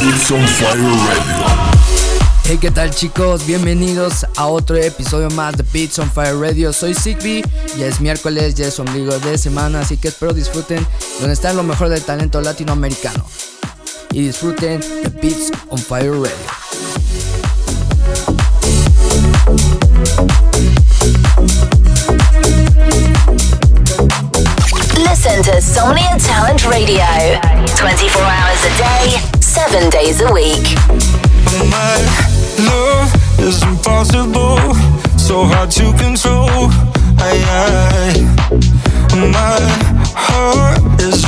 It's on Fire Radio. Hey, ¿qué tal chicos? Bienvenidos a otro episodio más de Beats on Fire Radio. Soy Zigby, ya es miércoles, ya es ombligo de semana, así que espero disfruten donde está lo mejor del talento latinoamericano. Y disfruten de Beats on Fire Radio. Listen to Somnia Talent Radio 24 hours a day. seven days a week. My love is impossible, so hard to control. I, I, my heart is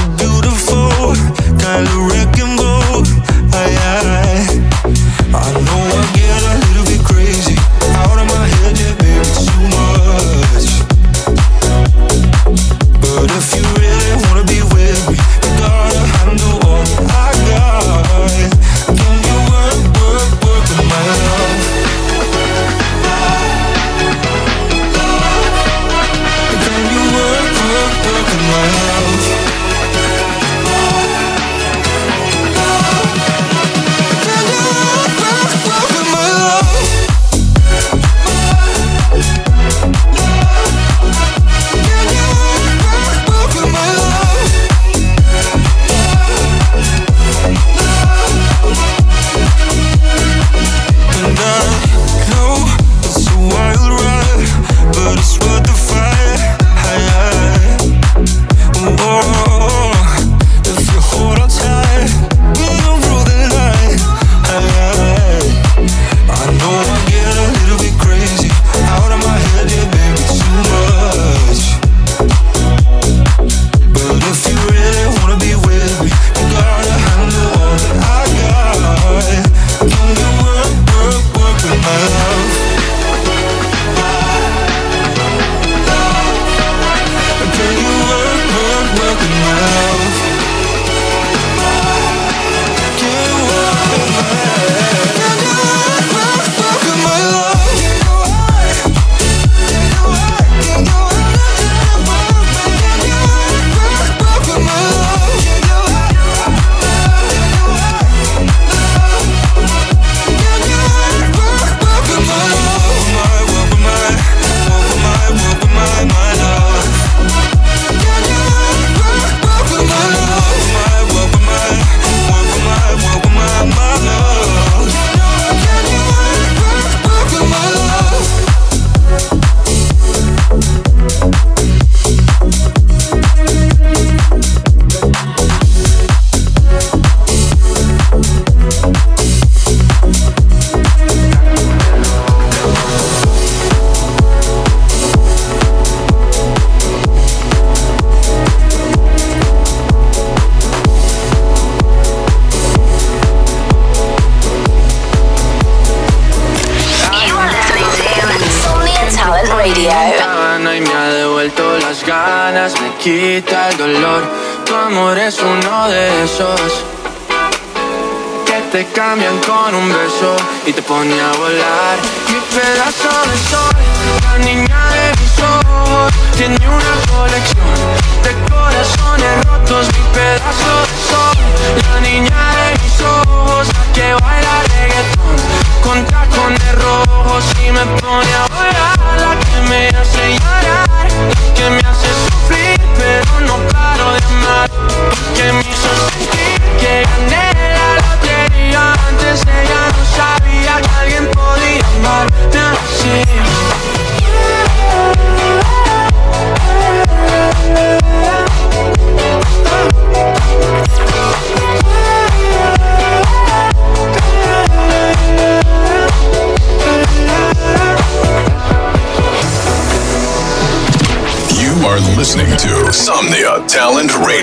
Talent Radio.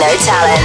Latino talent.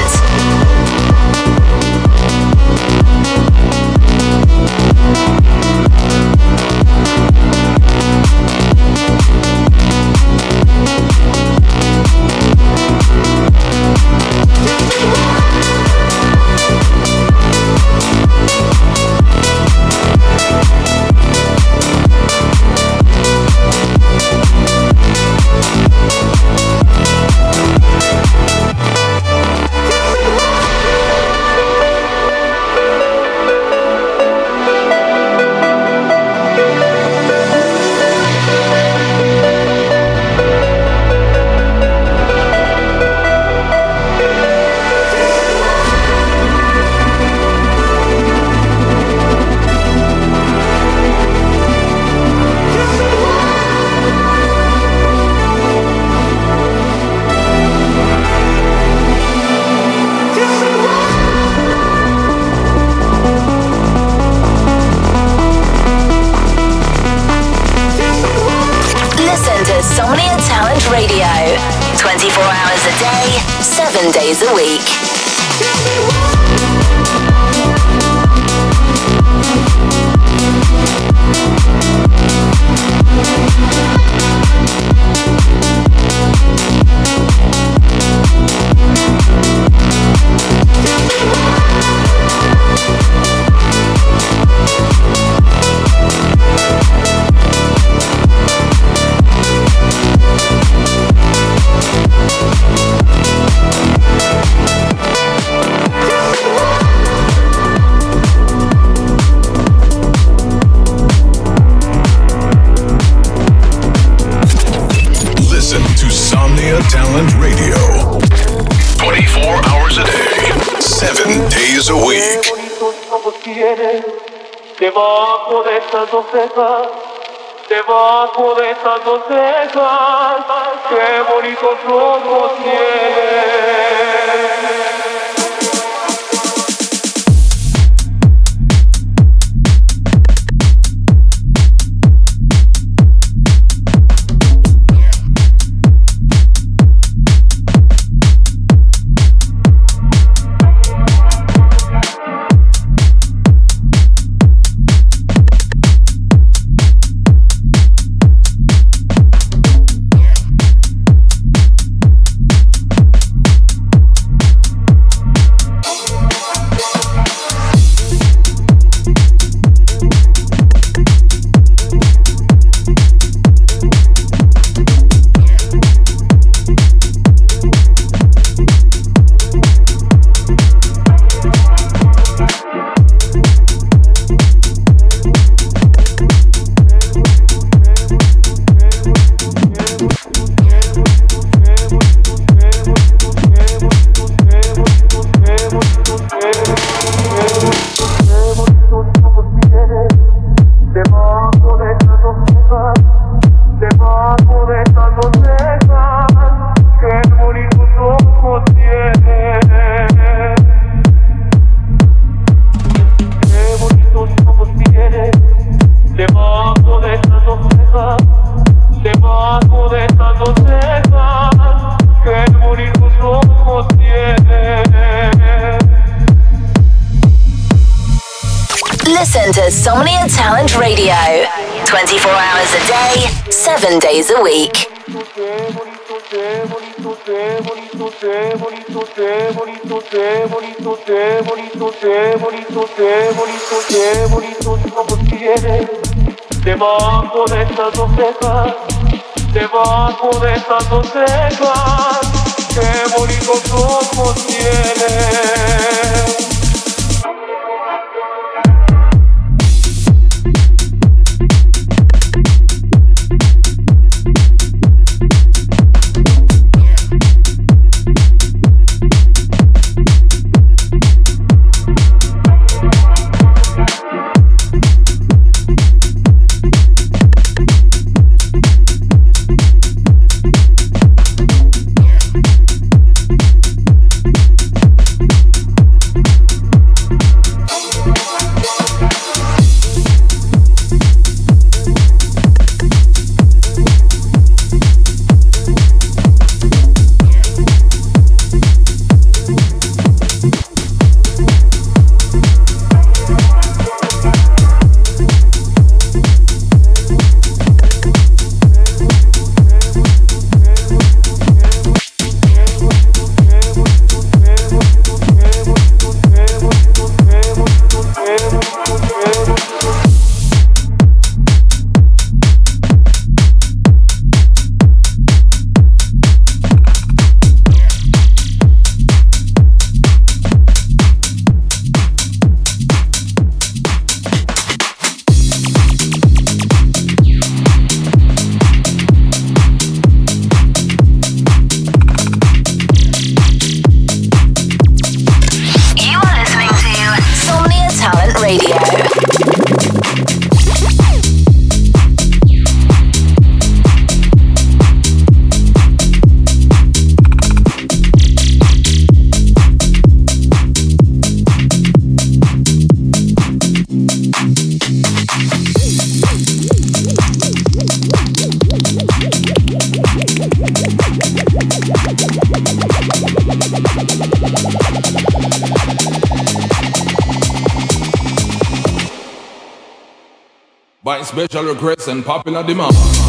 você igual. and popular demand.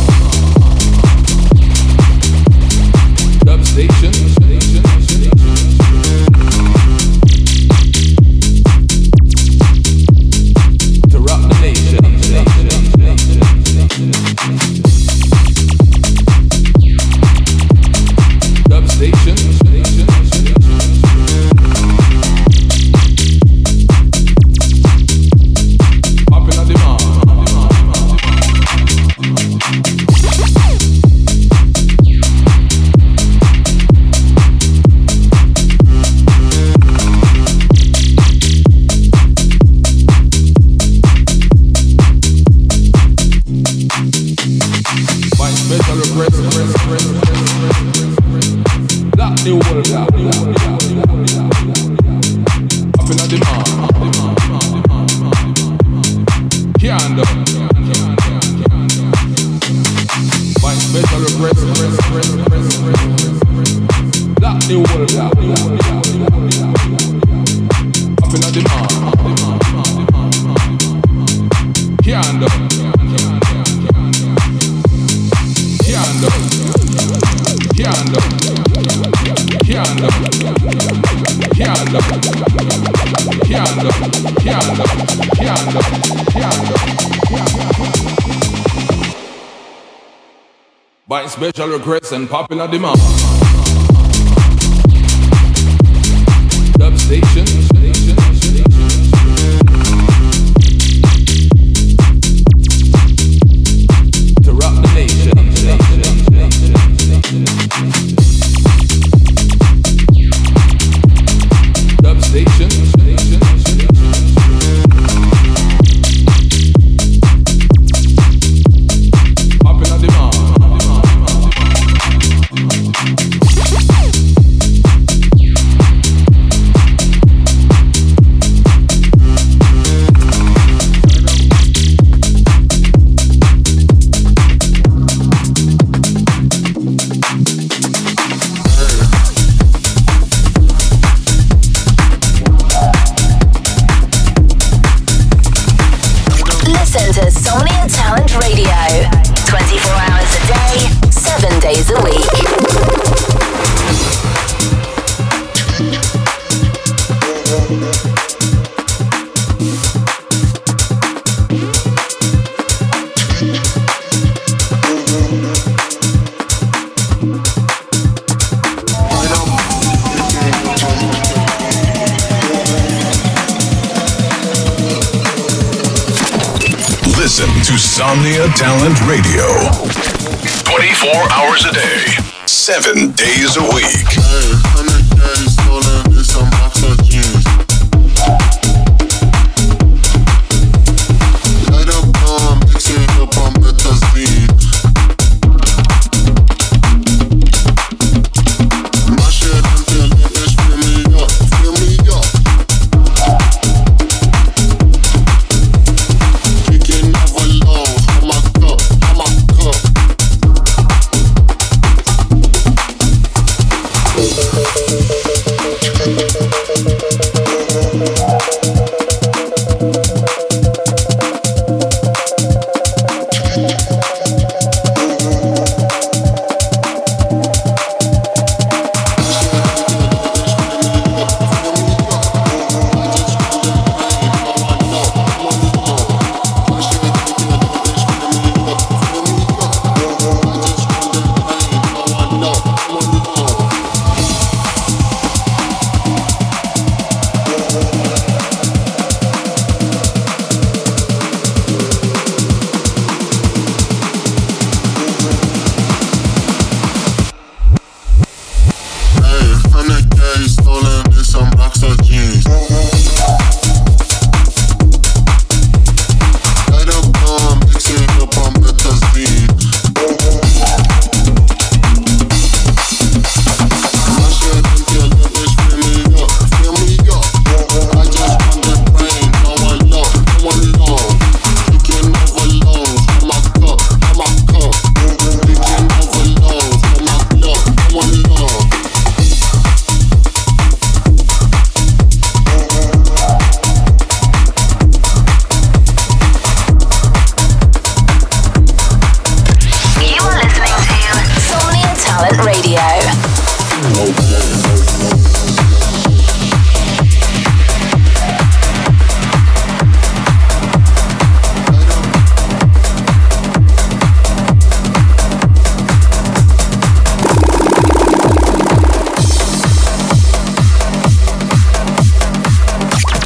By special request and popular demand.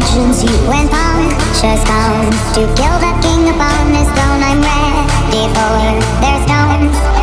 legends he went on, just to kill the king upon his throne. I'm ready for their stones.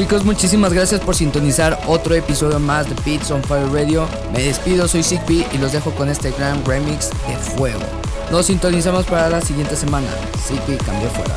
Chicos, muchísimas gracias por sintonizar otro episodio más de Beats on Fire Radio. Me despido, soy Zigbee y los dejo con este gran remix de fuego. Nos sintonizamos para la siguiente semana. Zigbee cambió fuera.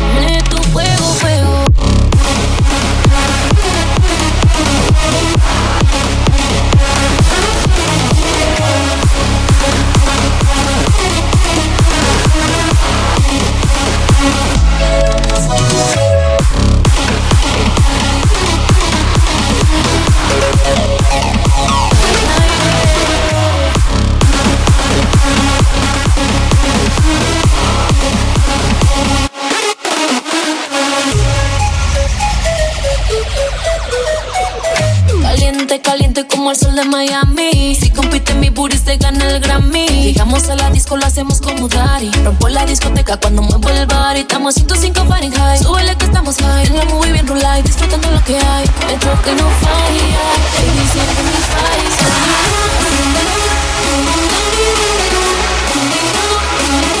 Caliente, como el sol de Miami. Si compite mi booty se gana el Grammy. Llegamos a la disco, lo hacemos como Daddy. Rompo la discoteca cuando muevo el bar. Estamos a 105 Fahrenheit. Súbele que estamos high. En la movie bien roll disfrutando lo que hay. Metro que no falla. Baby, siente mi Dame